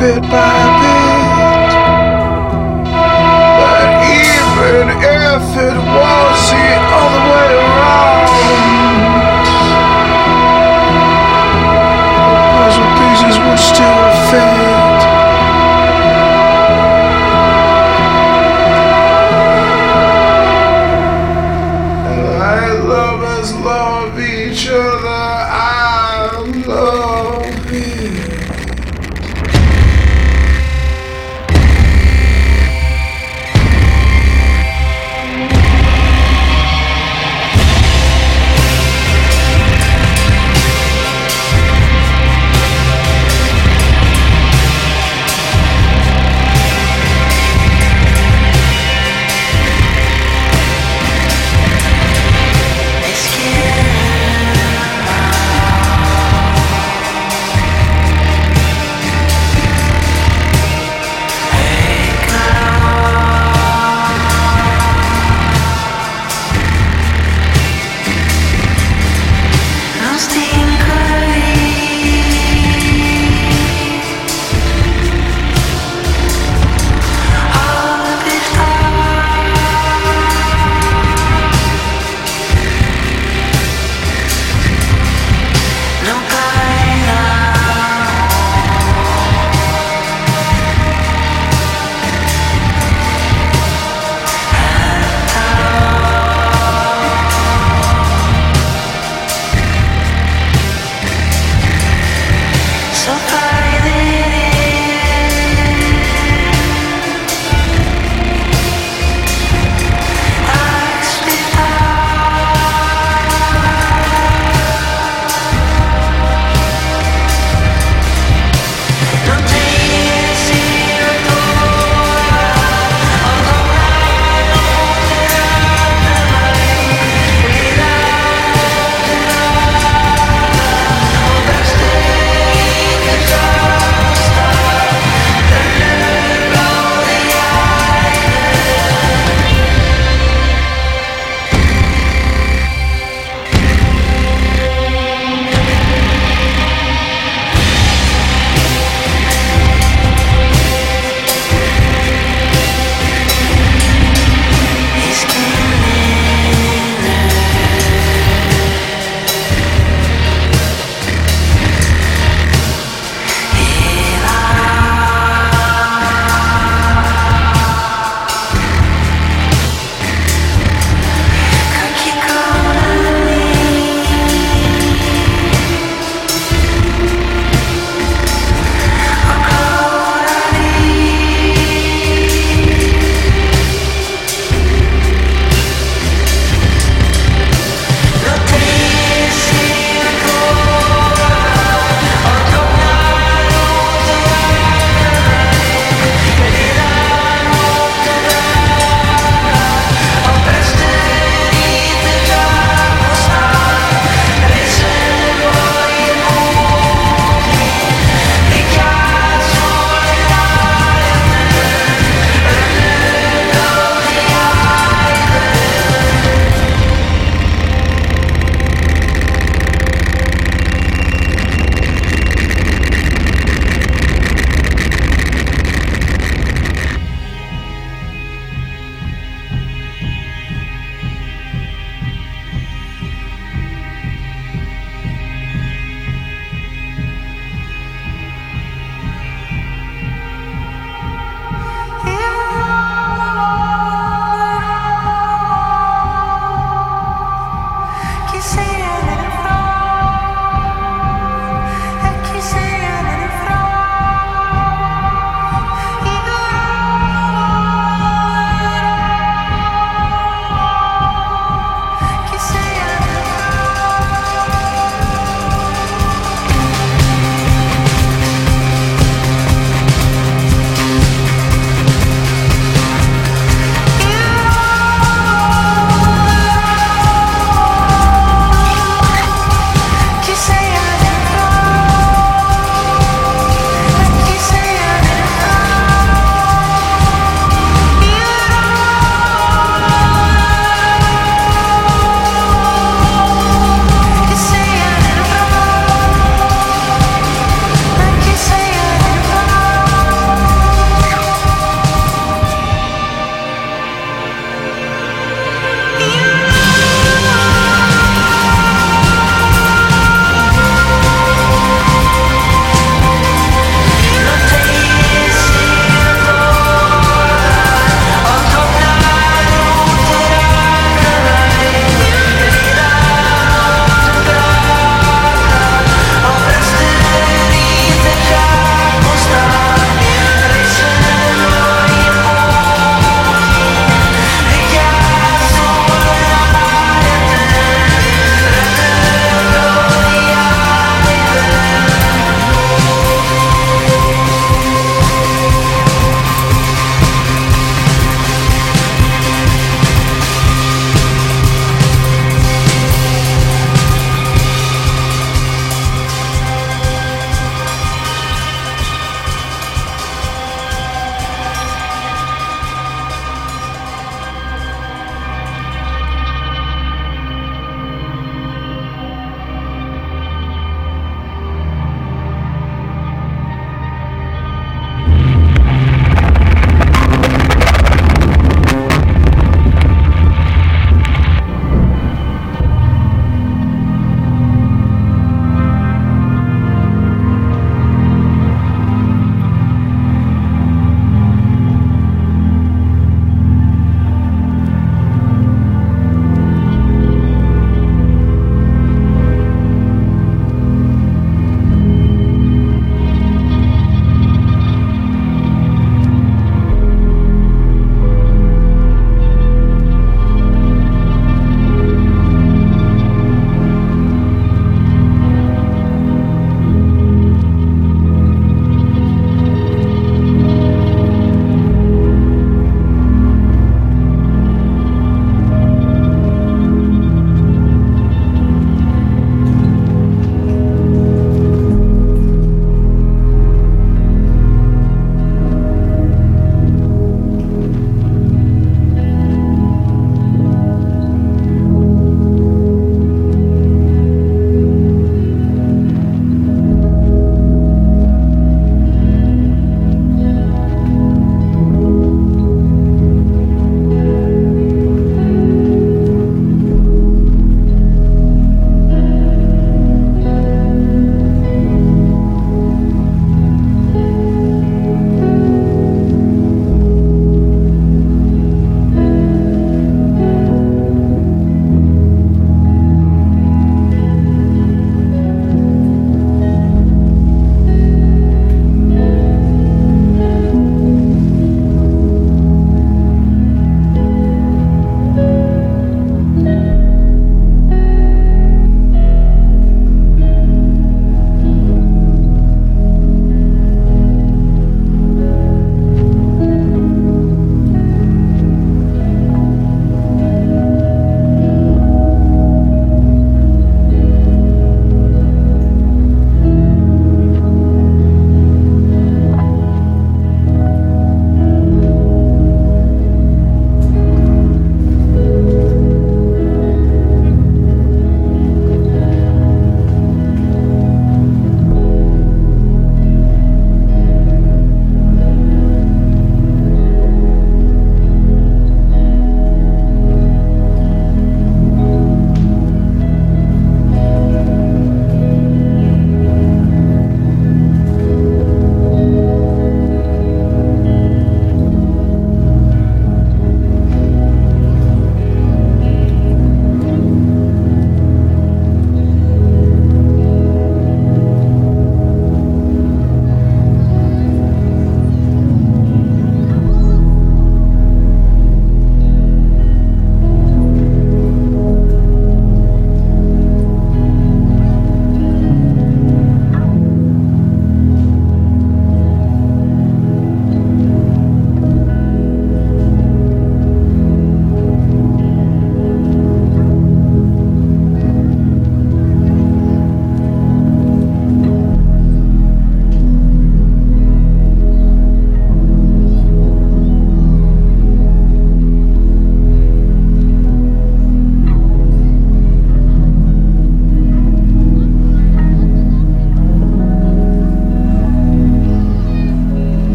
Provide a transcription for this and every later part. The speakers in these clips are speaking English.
bit by bit. But even if it was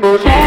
Tell